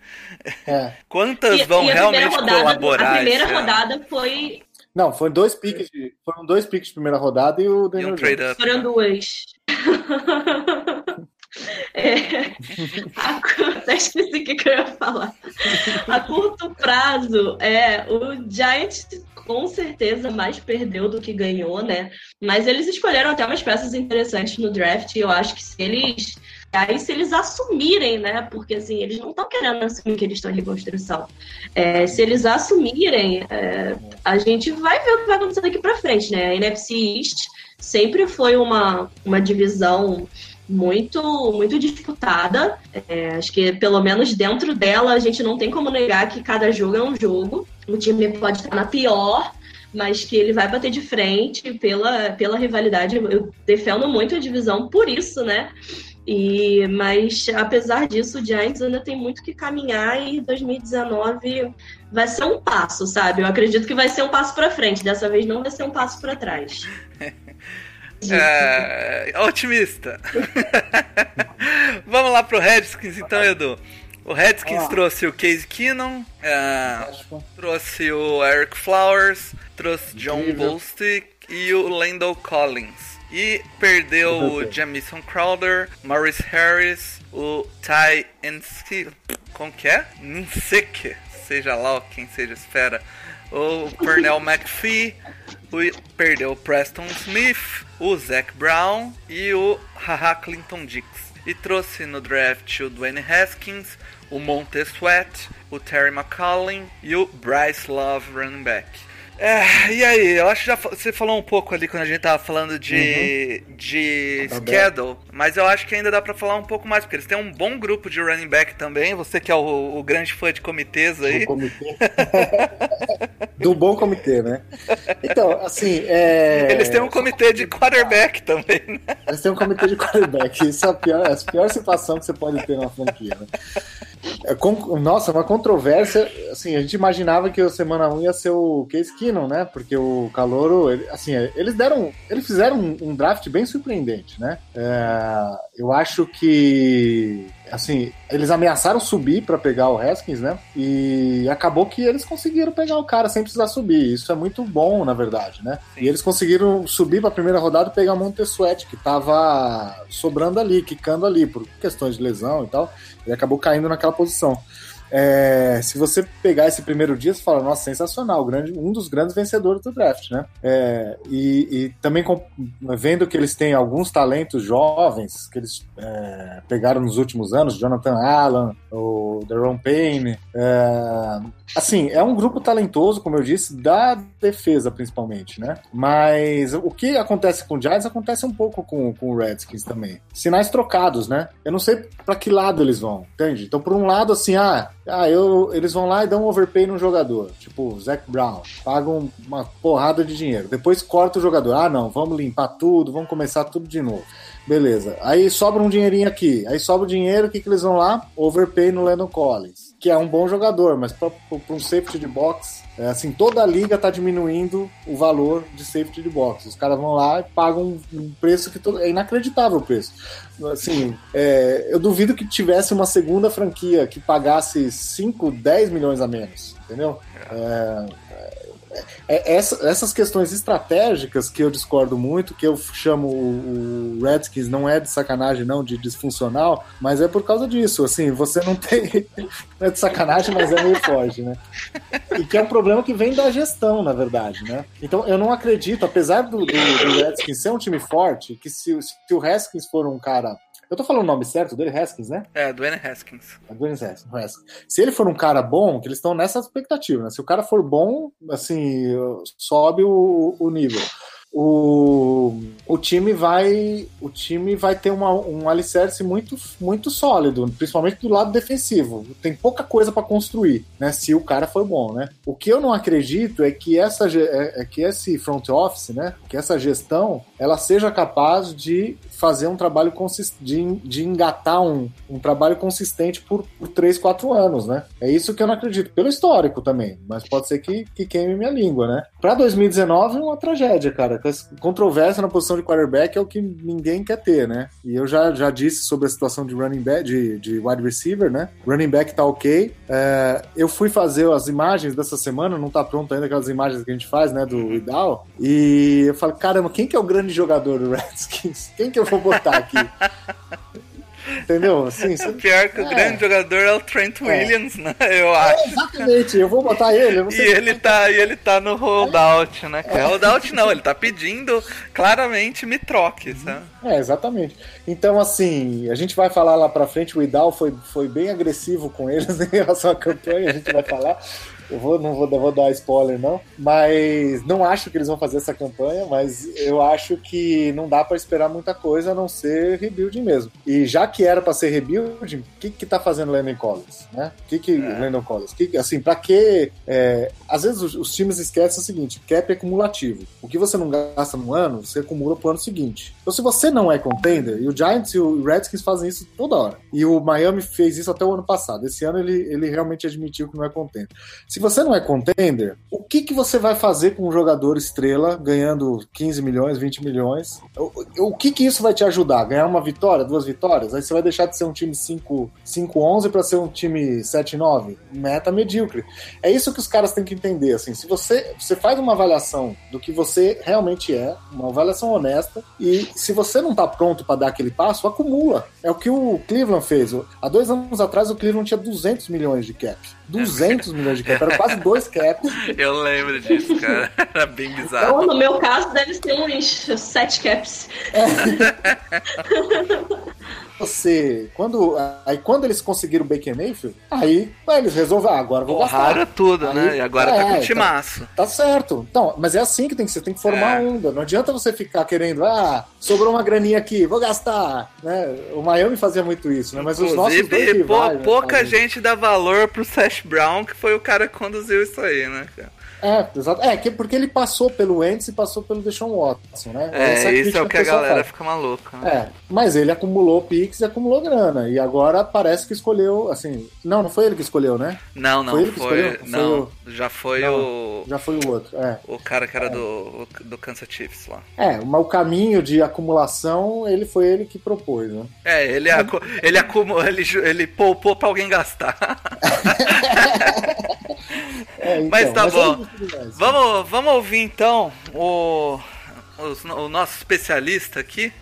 É. Quantas E- vão e realmente rodada, colaborar? A primeira ano? rodada foi. Não, foram dois piques de, foram dois piques de primeira rodada e o E Daniel um Jones. trade up. Foram né? duas. É, a, até esqueci o que eu ia falar. A curto prazo, é, o Giants com certeza mais perdeu do que ganhou, né? Mas eles escolheram até umas peças interessantes no draft. E eu acho que se eles. Aí, se eles assumirem, né? Porque assim, eles não estão querendo assumir que eles estão em reconstrução. É, se eles assumirem, é, a gente vai ver o que vai acontecer daqui pra frente, né? A NFC East sempre foi uma, uma divisão muito muito disputada. É, acho que pelo menos dentro dela a gente não tem como negar que cada jogo é um jogo. O time pode estar na pior, mas que ele vai bater de frente pela, pela rivalidade. Eu defendo muito a divisão por isso, né? E, mas apesar disso, o Giants ainda tem muito que caminhar e 2019 vai ser um passo, sabe? Eu acredito que vai ser um passo para frente. Dessa vez não vai ser um passo para trás. É, otimista. Vamos lá pro Redskins então, Edu. O Redskins Ah. trouxe o Case Keenum, que- trouxe o Eric Flowers, trouxe John. Bolstick e o Landell Collins. E perdeu o. Jamison Crowder, Maurice Harris, o Ty Ensky, como que é? Ninsek, seja lá quem seja espera. O Pernell McPhee, perdeu o Preston Smith, o Zach Brown e o Haha Clinton Dix. E trouxe no draft o Dwayne Haskins, o Montez Sweat, o Terry McCollin e o Bryce Love running back. É, e aí, eu acho que já você falou um pouco ali quando a gente tava falando de, de Tá schedule, mas eu acho que ainda dá pra falar um pouco mais, porque eles têm um bom grupo de running back também. Você que é o, o grande fã de comitês aí. Do comitê. Do bom comitê, né? Então, assim, é... Eles têm um comitê de quarterback também, né? Eles têm um comitê de quarterback. Isso é a pior, é a pior situação que você pode ter na franquia, né? É, nossa, uma controvérsia. Assim, a gente imaginava que o semana 1 ia ser o Case Keenum, né? Porque o Calouro, ele- assim, eles deram. Eles fizeram um, um draft bem surpreendente, né? É, eu acho que. Assim, eles ameaçaram subir para pegar o Haskins, né? E acabou que eles conseguiram pegar o cara sem precisar subir. Isso é muito bom, na verdade, né? E eles conseguiram subir para a primeira rodada e pegar o Montesuete, que tava sobrando ali, quicando ali, por questões de lesão e tal. Ele acabou caindo naquela posição. É, se você pegar esse primeiro dia, você fala, nossa, sensacional, grande, um dos grandes vencedores do draft, né? É, e, e também com- vendo que eles têm alguns talentos jovens que eles é, pegaram nos últimos anos, Jonathan Allen, o Deron Payne, é, assim, é um grupo talentoso, como eu disse, da defesa principalmente, né? Mas o que acontece com o Giants acontece um pouco com, com o Redskins também. Sinais trocados, né? Eu não sei pra que lado eles vão, entende? Então, por um lado, assim, ah, Ah, eu, eles vão lá e dão um overpay no jogador, tipo Zac Brown, pagam uma porrada de dinheiro. Depois corta o jogador. Ah, não, vamos limpar tudo, vamos começar tudo de novo. Beleza. Aí sobra um dinheirinho aqui. Aí sobra o dinheiro, o que, que eles vão lá? Overpay no Landon Collins, que é um bom jogador, mas para um safety de box, é, assim, toda a liga tá diminuindo o valor de safety de box. Os caras vão lá e pagam um preço que todo, é inacreditável o preço. Assim, é, eu duvido que tivesse uma segunda franquia que pagasse 5, 10 milhões a menos, entendeu? É, é, essa, essas questões estratégicas que eu discordo muito, que eu chamo o, o Redskins não é de sacanagem, não, de disfuncional, mas é por causa disso. Assim, você não tem. Não é de sacanagem, mas é meio forte, né? E que é um problema que vem da gestão, na verdade, né? Então eu não acredito, apesar do, do, do Redskins ser um time forte, que se, se o Redskins for um cara eu tô falando o nome certo dele, Haskins, né? É, Dwayne Haskins. É Dwayne Haskins. Se ele for um cara bom, que eles estão nessa expectativa, né? Se o cara for bom, assim, sobe o, o nível o, o time vai o time vai ter uma, um alicerce muito, muito sólido, principalmente do lado defensivo. Tem pouca coisa para construir, né? Se o cara for bom, né? O que eu não acredito é que essa é, é que esse front office, né? Que essa gestão ela seja capaz de fazer um trabalho de, de engatar um, um trabalho consistente por, por 3, 4 anos, né? É isso que eu não acredito, pelo histórico também, mas pode ser que, que queime minha língua, né? Para 2019 é uma tragédia, cara. Controvérsia na posição de quarterback é o que ninguém quer ter, né? E eu já, já disse sobre a situação de running back, de, de wide receiver, né? Running back tá ok. É, eu fui fazer as imagens dessa semana, não tá pronto ainda aquelas imagens que a gente faz, né? Do Idal. E eu falei, caramba, quem que é o grande jogador do Redskins? Quem que eu vou botar aqui? Entendeu? Assim, é pior que é. o grande jogador é o Trent é. Williams, é. né? Eu acho. exatamente, eu vou botar ele. e ele tá, e ele tá no holdout, né? É. Holdout não, ele tá pedindo claramente me troque, sabe? É, exatamente. Então, assim, a gente vai falar lá pra frente, o Idal foi, foi bem agressivo com eles em relação à campanha, a gente vai falar. Eu vou, não vou, vou dar spoiler, não. Mas não acho que eles vão fazer essa campanha, mas eu acho que não dá para esperar muita coisa a não ser rebuilding mesmo. E já que era para ser rebuilding, o que que tá fazendo Landon Collins, né? O que que é. Landon Collins? Que, assim, para que é, às vezes os, os, times esquecem o seguinte, cap é acumulativo. O que você não gasta no ano, você acumula pro ano seguinte. Então se você não é contender, e o Giants e o Redskins fazem isso toda hora. E o Miami fez isso até o ano passado. Esse ano ele, ele realmente admitiu que não é contender. Se você não é contender, o que, que você vai fazer com um jogador estrela ganhando 15 milhões, 20 milhões? O, o que, que isso vai te ajudar? Ganhar uma vitória, duas vitórias? Aí você vai deixar de ser um time 5-11 para ser um time 7-9? Meta medíocre. É isso que os caras têm que entender. Assim, se você, você faz uma avaliação do que você realmente é, uma avaliação honesta, e se você não está pronto para dar aquele passo, acumula. É o que o Cleveland fez. Há dois anos atrás, o Cleveland tinha 200 milhões de cap. 200 milhões de cap, era quase dois caps. Eu lembro disso, cara. Era bem bizarro. Então, no meu caso, deve ser uns 7 caps. É. Você, quando, aí quando eles conseguiram o Baker Mayfield, aí eles resolveram, ah, agora vou Porraram tudo, aí, né? E agora é, tá com timaço. Tá, tá, certo. Então, mas é assim que tem que ser, tem que formar é. onda. Não adianta você ficar querendo, ah, sobrou uma graninha aqui, vou gastar. Né? O Miami fazia muito isso, né? Mas os nossos dois rivais, né, pouca gente dá valor pro Sash Brown, que foi o cara que conduziu isso aí, né, cara? É, exato. É, que, porque ele passou pelo Wentz e passou pelo Deshaun Watson, né? É, Essa é isso é o que a galera faz. fica maluca. Né? É, mas ele acumulou pix e acumulou grana. E agora parece que escolheu, assim... Não, não foi ele que escolheu, né? Não, não. Foi ele que foi, escolheu? Não, foi o... já foi não, o... Já foi o outro, é. O cara que era é. do, do Kansas Chiefs lá. É, mas o caminho de acumulação, ele foi ele que propôs, né? É, ele, acu... ele, acumulou, ele, ele poupou pra alguém gastar. É, então, mas tá mas bom. Vamos, vamos ouvir então o, o, o nosso especialista aqui.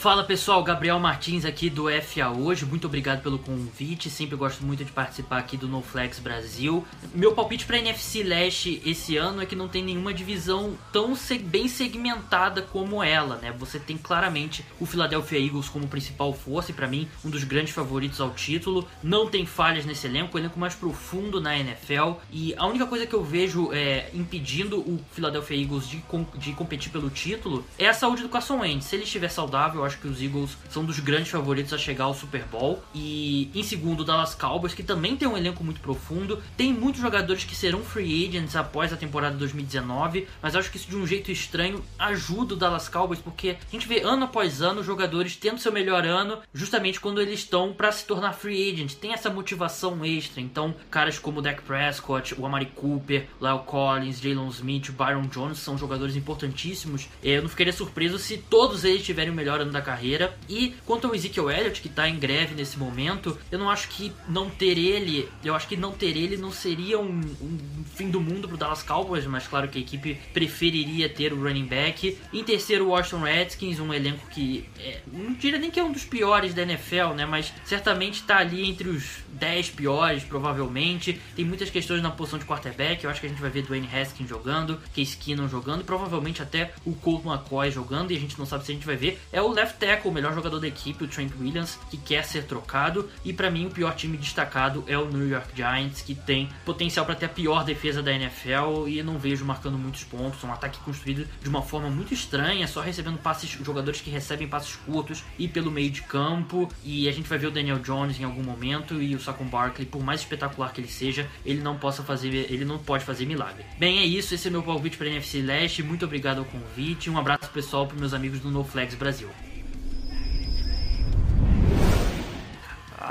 Fala pessoal, Gabriel Martins aqui do FA Hoje, muito obrigado pelo convite, sempre gosto muito de participar aqui do NoFlex Brasil. Meu palpite para NFC Leste esse ano é que não tem nenhuma divisão tão bem segmentada como ela, né? Você tem claramente o Philadelphia Eagles como principal força e para mim um dos grandes favoritos ao título. Não tem falhas nesse elenco, o elenco mais profundo na NFL e a única coisa que eu vejo é, impedindo o Philadelphia Eagles de, de competir pelo título é a saúde do Carson Wentz. Se ele estiver saudável, acho que os Eagles são dos grandes favoritos a chegar ao Super Bowl. E em segundo, o Dallas Cowboys, que também tem um elenco muito profundo. Tem muitos jogadores que serão free agents após a temporada 2019, mas acho que isso de um jeito estranho ajuda o Dallas Cowboys, porque a gente vê ano após ano jogadores tendo seu melhor ano justamente quando eles estão para se tornar free agent. Tem essa motivação extra. Então, caras como o Dak Prescott, o Amari Cooper, Lyle Collins, Jalen Smith, Byron Jones são jogadores importantíssimos. Eu não ficaria surpreso se todos eles tiverem o melhor ano da carreira. E quanto ao Ezekiel Elliott, que tá em greve nesse momento, eu não acho que não ter ele, eu acho que não ter ele não seria um, um fim do mundo pro Dallas Cowboys, mas claro que a equipe preferiria ter o running back. Em terceiro, o Washington Redskins, um elenco que é, não diria nem que é um dos piores da NFL, né? Mas certamente está ali entre os 10 piores, provavelmente. Tem muitas questões na posição de quarterback. Eu acho que a gente vai ver Dwayne Haskins jogando, Case Keenum jogando, provavelmente até o Colt McCoy jogando. E a gente não sabe se a gente vai ver. É o left tackle, o melhor jogador da equipe, o Trent Williams, que quer ser trocado. E para mim, o pior time destacado é o New York Giants, que tem potencial para ter a pior defesa da NFL e não vejo marcando muitos pontos. Um ataque construído de uma forma muito estranha, só recebendo passes, jogadores que recebem passes curtos e pelo meio de campo. E a gente vai ver o Daniel Jones em algum momento e o Saquon Barkley, por mais espetacular que ele seja, ele não possa fazer, ele não pode fazer milagre. Bem, é isso, esse é meu palpite para NFC Leste. Muito obrigado ao convite. Um abraço pessoal para meus amigos do No Flags Brasil.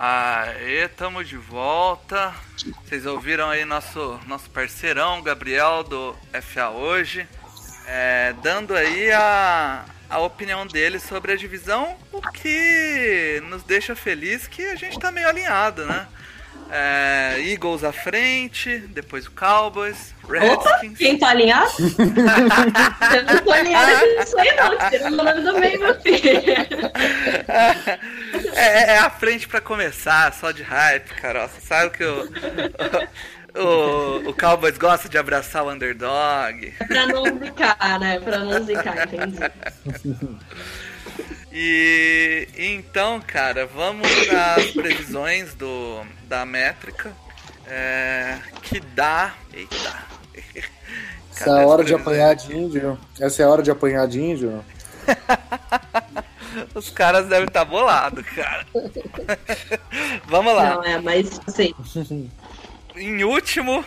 Aê, tamo de volta. Vocês ouviram aí nosso, nosso parceirão, Gabriel, do FA Hoje, é, dando aí a, a opinião dele sobre a divisão, o que nos deixa feliz que a gente tá meio alinhado, né? É, Eagles à frente, depois o Cowboys, Opa, Redskins. quem tá alinhado? eu não tô alinhado nisso aí, não. Tira o nome do meio, meu filho. É, é a frente pra começar, só de hype, Carol. Você sabe que o, o, o Cowboys gosta de abraçar o underdog. pra não zicar, né? Pra não zicar, entendi. E então, cara, vamos às previsões do, da métrica. é, que dá. Eita. Essa é a hora de apanhar de índio. Essa é a hora de apanhar de índio. Os caras devem estar bolados, cara. Vamos lá. Não, é, mas assim, Em último.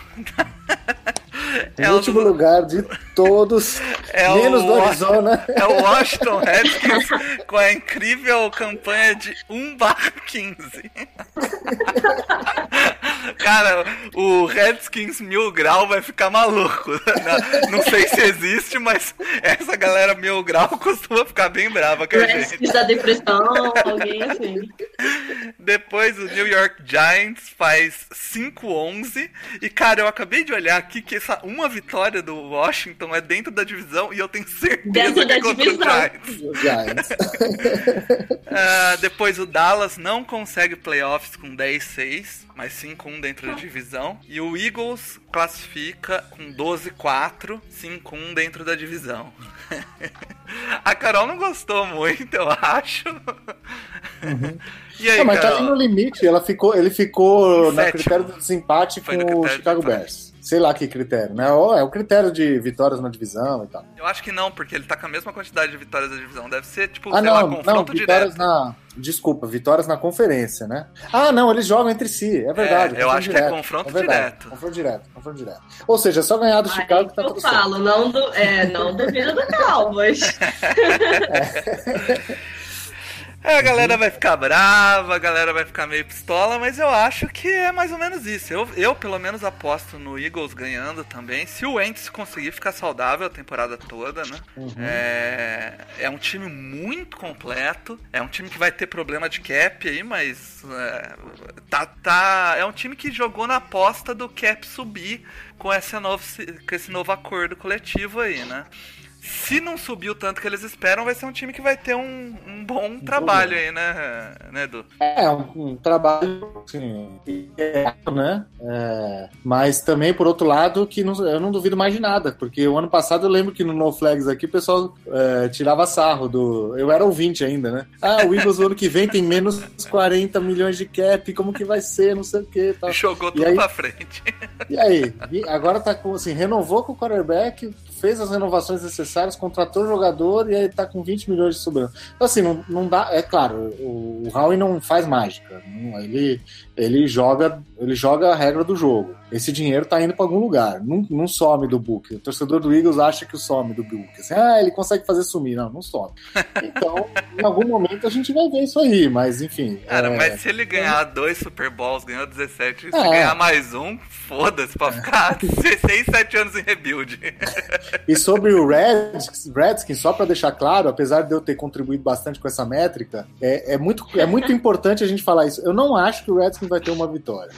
Em é o- último lugar de todos, É o menos do Wa- Arizona. É o Washington Redskins com a incrível campanha de 1 15. Cara, o Redskins mil grau vai ficar maluco. Não, não sei se existe, mas essa galera mil grau costuma ficar bem brava com a gente. Redskins da depressão, alguém assim. Depois o New York Giants faz 5-11. E, cara, eu acabei de olhar aqui que essa uma vitória do Washington é dentro da divisão e eu tenho certeza Dentro que é contra divisão. o Giants. Ah, depois o Dallas não consegue playoffs com 10-6, mas sim com um dentro da divisão. E o Eagles classifica com 12-4, 5-1 dentro da divisão. A Carol não gostou muito, eu acho. E aí, Não, mas tá Carol? ali no limite. Ela ficou, ele ficou na Sétimo. critério do desempate com o Chicago. Bears. Sei lá que critério, né? Ó, É o critério de vitórias na divisão e tal. Eu acho que não, porque ele tá com a mesma quantidade de vitórias da divisão. Deve ser, tipo, Ah, sei lá, não, não, confronto vitórias direto. na. Desculpa, vitórias na conferência, né? Ah, não, eles jogam entre si, é verdade. É, eu acho que é confronto verdade, direto. Confronto direto, confronto direto. Ou seja, é só ganhar do Aí Chicago que tá eu tudo certo. falo, não, do, é, não duvido do Cowboys. É, a galera vai ficar brava, a galera vai ficar meio pistola, mas eu acho que é mais ou menos isso. Eu, eu pelo menos, aposto no Eagles ganhando também. Se o Wentz conseguir ficar saudável a temporada toda, né? É, é um time muito completo. É um time que vai ter problema de cap aí, mas é, tá, tá, é um time que jogou na aposta do cap subir com esse novo, com esse novo acordo coletivo aí, né? Se não subir o tanto que eles esperam, vai ser um time que vai ter um, um bom trabalho aí, né, né, Edu? É, um, um trabalho, assim, é, né? É, mas também, por outro lado, que não- eu não duvido mais de nada, porque o ano passado eu lembro que no No Flags aqui o pessoal é, tirava sarro do. Eu era ouvinte ainda, né? Ah, o Eagles o ano que vem tem menos 40 milhões de cap, como que vai ser, não sei o que tal. Jogou tudo E aí- pra frente. E aí? E agora tá com, assim, renovou com o quarterback, fez as renovações necessárias adversários, contratou jogador e aí tá com 20 milhões de sobrando. Então, assim, não, não dá. É claro, o, o Howie não faz mágica. Não, ele, ele joga ele joga a regra do jogo. Esse dinheiro tá indo para algum lugar. Não, não some do book. O torcedor do Eagles acha que o some do book. Assim, ah, ele consegue fazer sumir. Não, não some. Então, em algum momento a gente vai ver isso aí, mas enfim. Cara, é... mas se ele ganhar dois Super Bowls, ganhou 17, se é. ganhar mais um, foda-se, pra ficar 6, 7 anos em rebuild. E sobre o Redskins, Redskins, só para deixar claro, apesar de eu ter contribuído bastante com essa métrica, é, é, muito, é muito importante a gente falar isso. Eu não acho que o Redskins vai ter uma vitória.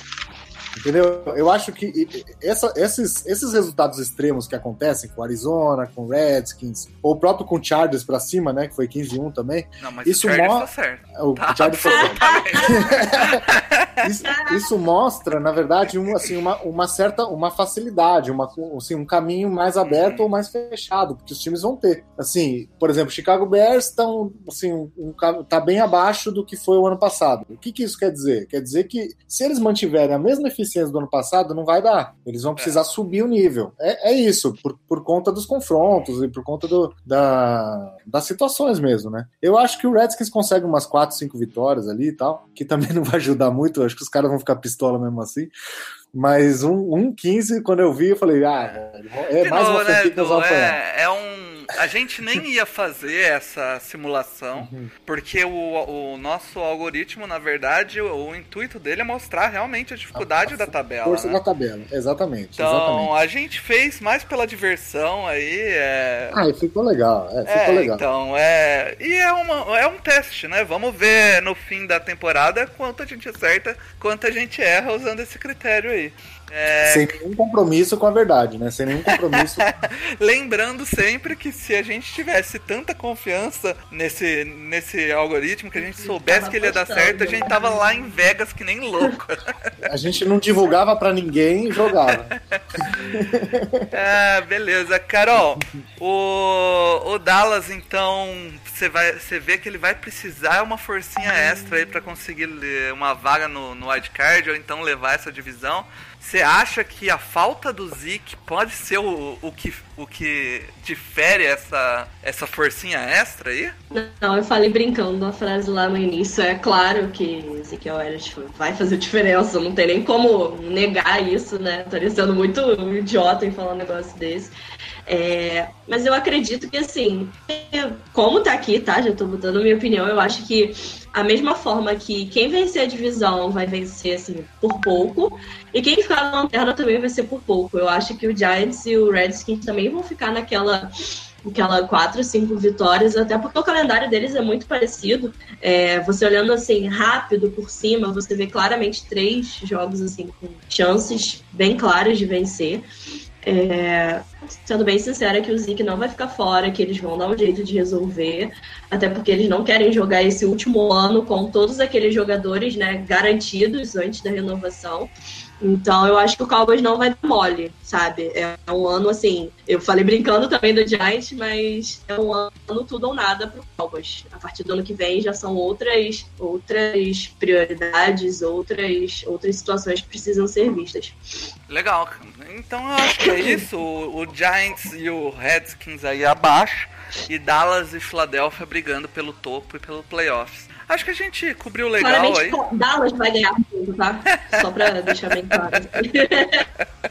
Entendeu? Eu acho que essa, esses, esses resultados extremos que acontecem com Arizona, com Redskins, ou o próprio com Chargers pra cima, né? Que foi 15-1 também. Não, mas isso o Chargers mo... tá certo. O tá Chargers tá certo. isso, isso, mostra, na verdade, um, assim, uma, uma certa uma facilidade, uma, assim, um caminho mais aberto ou mais fechado, porque os times vão ter. Assim, por exemplo, Chicago Bears estão assim, um, tá bem abaixo do que foi o ano passado. O que, que isso quer dizer? Quer dizer que se eles mantiverem a mesma eficiência eficiência do ano passado, não vai dar. Eles vão precisar é. subir o nível. É, é isso, por, por conta dos confrontos e por conta do, da, das situações mesmo, né? Eu acho que o Redskins consegue umas 4, 5 vitórias ali e tal, que também não vai ajudar muito. Eu acho que os caras vão ficar pistola mesmo assim. Mas um, um 15, quando eu vi, eu falei, ah, é mais uma né, que nós vamos é, é um a gente nem ia fazer essa simulação, uhum. porque o, o nosso algoritmo, na verdade, o, o, intuito dele é mostrar realmente a dificuldade a, a da tabela. Força né? da tabela, exatamente. Então, exatamente. a gente fez mais pela diversão aí. É... Ah, e ficou legal. É, ficou é, legal. Então, é. E é, uma, é um teste, né? Vamos ver no fim da temporada quanto a gente acerta, quanto a gente erra usando esse critério aí. É... Sem nenhum compromisso com a verdade, né? Sem nenhum compromisso. Lembrando sempre que se a gente tivesse tanta confiança nesse, nesse algoritmo, que a gente soubesse que ele ia dar certo, a gente tava lá em Vegas que nem louco. A gente não divulgava para ninguém e jogava. ah, beleza. Carol, o, o Dallas, então, você vai você vê que ele vai precisar uma forcinha extra aí para conseguir uma vaga no, no wildcard ou então levar essa divisão. Você acha que a falta do Zeke pode ser o, o, que, o que difere essa, essa forcinha extra aí? Não, eu falei brincando uma frase lá no início. É claro que Ezekiel Elliott vai fazer diferença, não tem nem como negar isso, né? Tô sendo muito idiota em falar um negócio desse. É, mas eu acredito que, assim, como tá aqui, tá? Já tô botando minha opinião, eu acho que a mesma forma que quem vencer a divisão vai vencer, assim, por pouco, e quem ficar na lanterna também vai ser por pouco. Eu acho que o Giants e o Redskins também vão ficar naquela aquela quatro, cinco vitórias, até porque o calendário deles é muito parecido. É, você olhando assim rápido por cima, você vê claramente três jogos assim com chances bem claras de vencer. É, sendo bem sincera que o Zeke não vai ficar fora, que eles vão dar um jeito de resolver, até porque eles não querem jogar esse último ano com todos aqueles jogadores né, garantidos antes da renovação. Então eu acho que o Cowboys não vai dar mole, sabe? É um ano assim. Eu falei brincando também do Giants, mas é um ano tudo ou nada pro Cowboys. A partir do ano que vem já são outras outras prioridades, outras outras situações que precisam ser vistas. Legal. Então eu acho que é isso. O, o Giants e o Redskins aí abaixo e Dallas e Philadelphia brigando pelo topo e pelo playoffs. Acho que a gente cobriu legal Claramente, aí. Dallas vai ganhar tudo, tá? Só pra deixar bem claro.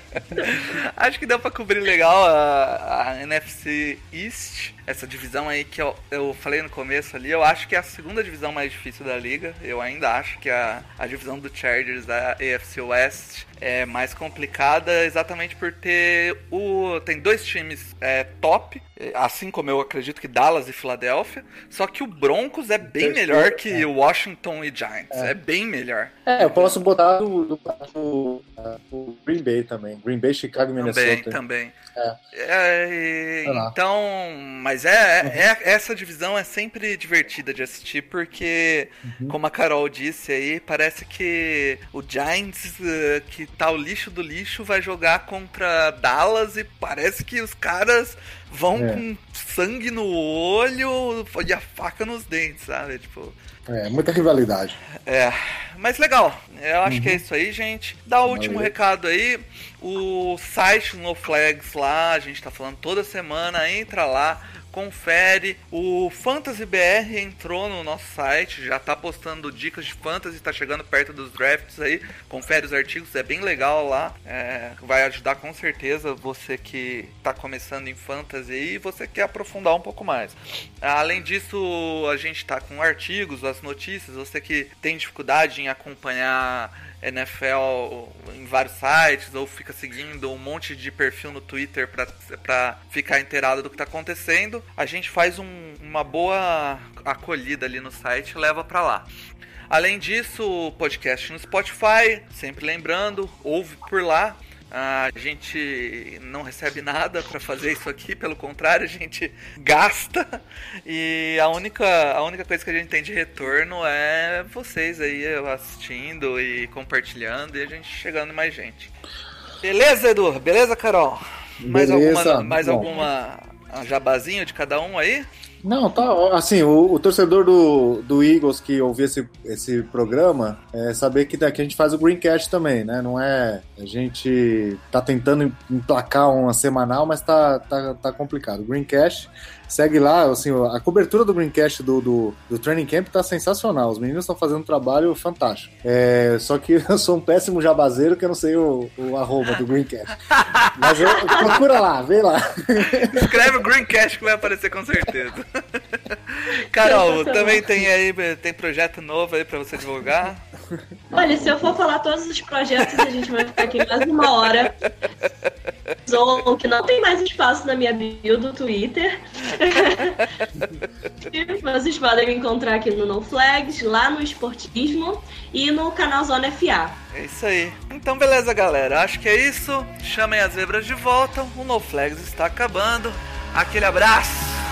Acho que deu pra cobrir legal a, a NFC East essa divisão aí que eu, eu falei no começo ali, eu acho que é a segunda divisão mais difícil da liga. Eu ainda acho que a, a divisão do Chargers da AFC West é mais complicada exatamente por ter o tem dois times é, top, assim como eu acredito que Dallas e Filadélfia, só que o Broncos é bem melhor que é. Washington e Giants, é. é. bem melhor. É, eu posso botar do, do, do, do Green Bay também, Green Bay, Chicago e Minnesota. Também, também. É. é então, mas é, é, é, essa divisão é sempre divertida de assistir porque, uhum. como a Carol disse aí, parece que o Giants, uh, que tá o lixo do lixo, vai jogar contra Dallas e parece que os caras vão é. com sangue no olho e a faca nos dentes, sabe? Tipo. É, muita rivalidade. É. mas legal. Eu acho que é isso aí, gente. Dá o último Valeu. recado aí. O site No Flags lá, a gente tá falando toda semana. Entra lá, confere. O Fantasy BR entrou no nosso site, já tá postando dicas de fantasy, tá chegando perto dos drafts aí. Confere os artigos, é bem legal lá. É, vai ajudar com certeza você que tá começando em fantasy e você quer aprofundar um pouco mais. Além disso, a gente tá com artigos, as notícias, você que tem dificuldade em acompanhar NFL em vários sites ou fica seguindo um monte de perfil no Twitter para ficar inteirado do que está acontecendo, a gente faz um- uma boa acolhida ali no site e leva para lá. Além disso, podcast no Spotify, sempre lembrando, ouve por lá. A gente não recebe nada para fazer isso aqui, pelo contrário, a gente gasta. E a única, a única coisa que a gente tem de retorno é vocês aí assistindo e compartilhando e a gente chegando mais gente. Beleza, Edu? Beleza, Carol? Mais Beleza, alguma, mais bom. alguma um jabazinho de cada um aí? Não, tá. Assim, o, o torcedor do, do Eagles que ouvir esse, esse programa é saber que daqui a gente faz o Greencast também, né? Não é. A gente tá tentando emplacar uma semanal, mas tá, tá, tá complicado. O Greencast, segue lá, assim, a cobertura do Greencast do, do, do Training Camp tá sensacional. Os meninos estão fazendo um trabalho fantástico. É, só que eu sou um péssimo jabazeiro que eu não sei o, o arroba do Greencast. Mas eu, procura lá, vê lá. Escreve o Greencast que vai aparecer com certeza. Carol, também tem aí tem projeto novo aí pra você divulgar. Olha, se eu for falar todos os projetos, a gente vai ficar aqui mais uma hora. Zon, que não tem mais espaço na minha bio do Twitter. Vocês podem me encontrar aqui no No Flags, lá no Esportismo e no canal Zona FA. É isso aí. Então beleza, galera. Acho que é isso. Chamem as zebras de volta. O No Flags está acabando. Aquele abraço.